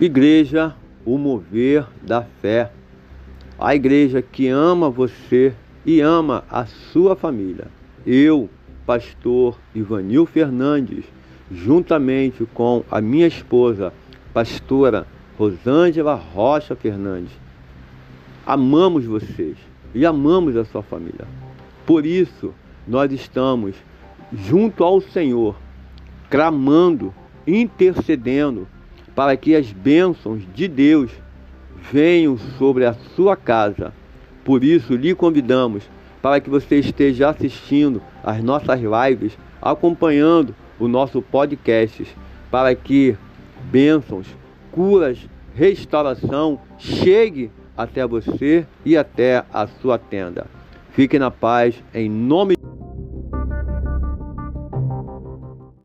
Igreja, o mover da fé. A igreja que ama você e ama a sua família. Eu, pastor Ivanil Fernandes, juntamente com a minha esposa, pastora Rosângela Rocha Fernandes, amamos vocês e amamos a sua família. Por isso, nós estamos junto ao Senhor, clamando, intercedendo para que as bênçãos de Deus venham sobre a sua casa. Por isso, lhe convidamos para que você esteja assistindo as nossas lives, acompanhando o nosso podcast, para que bênçãos, curas, restauração chegue até você e até a sua tenda. Fique na paz, em nome de